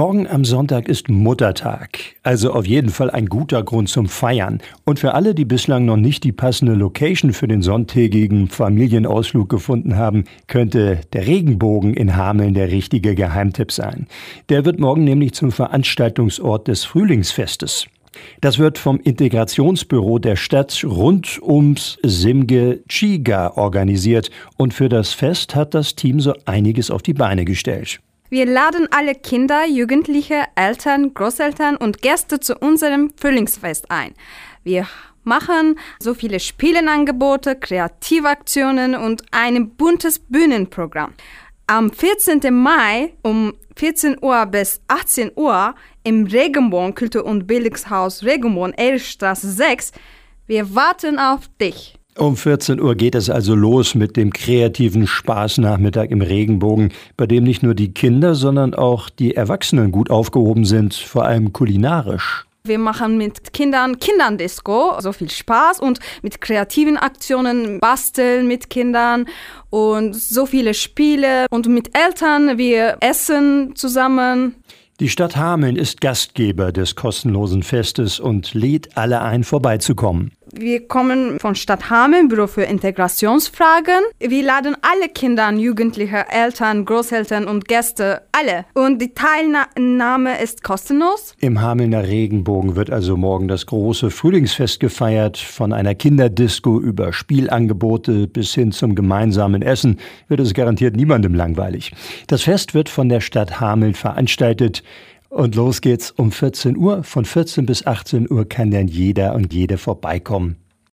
Morgen am Sonntag ist Muttertag, also auf jeden Fall ein guter Grund zum Feiern. Und für alle, die bislang noch nicht die passende Location für den sonntägigen Familienausflug gefunden haben, könnte der Regenbogen in Hameln der richtige Geheimtipp sein. Der wird morgen nämlich zum Veranstaltungsort des Frühlingsfestes. Das wird vom Integrationsbüro der Stadt rund ums Simge Chiga organisiert und für das Fest hat das Team so einiges auf die Beine gestellt. Wir laden alle Kinder, Jugendliche, Eltern, Großeltern und Gäste zu unserem Frühlingsfest ein. Wir machen so viele Spielenangebote, Kreativaktionen und ein buntes Bühnenprogramm. Am 14. Mai um 14 Uhr bis 18 Uhr im Regenbogen Kultur- und Bildungshaus Regenbogen, Ehrstraße 6. Wir warten auf dich. Um 14 Uhr geht es also los mit dem kreativen Spaßnachmittag im Regenbogen, bei dem nicht nur die Kinder, sondern auch die Erwachsenen gut aufgehoben sind, vor allem kulinarisch. Wir machen mit Kindern Kinderdisco, so viel Spaß und mit kreativen Aktionen basteln mit Kindern und so viele Spiele und mit Eltern wir essen zusammen. Die Stadt Hameln ist Gastgeber des kostenlosen Festes und lädt alle ein, vorbeizukommen. Wir kommen von Stadt Hameln, Büro für Integrationsfragen. Wir laden alle Kinder, Jugendliche, Eltern, Großeltern und Gäste, alle. Und die Teilnahme ist kostenlos. Im Hamelner Regenbogen wird also morgen das große Frühlingsfest gefeiert. Von einer Kinderdisco über Spielangebote bis hin zum gemeinsamen Essen wird es garantiert niemandem langweilig. Das Fest wird von der Stadt Hameln veranstaltet. Und los geht's um 14 Uhr. Von 14 bis 18 Uhr kann dann jeder und jede vorbeikommen.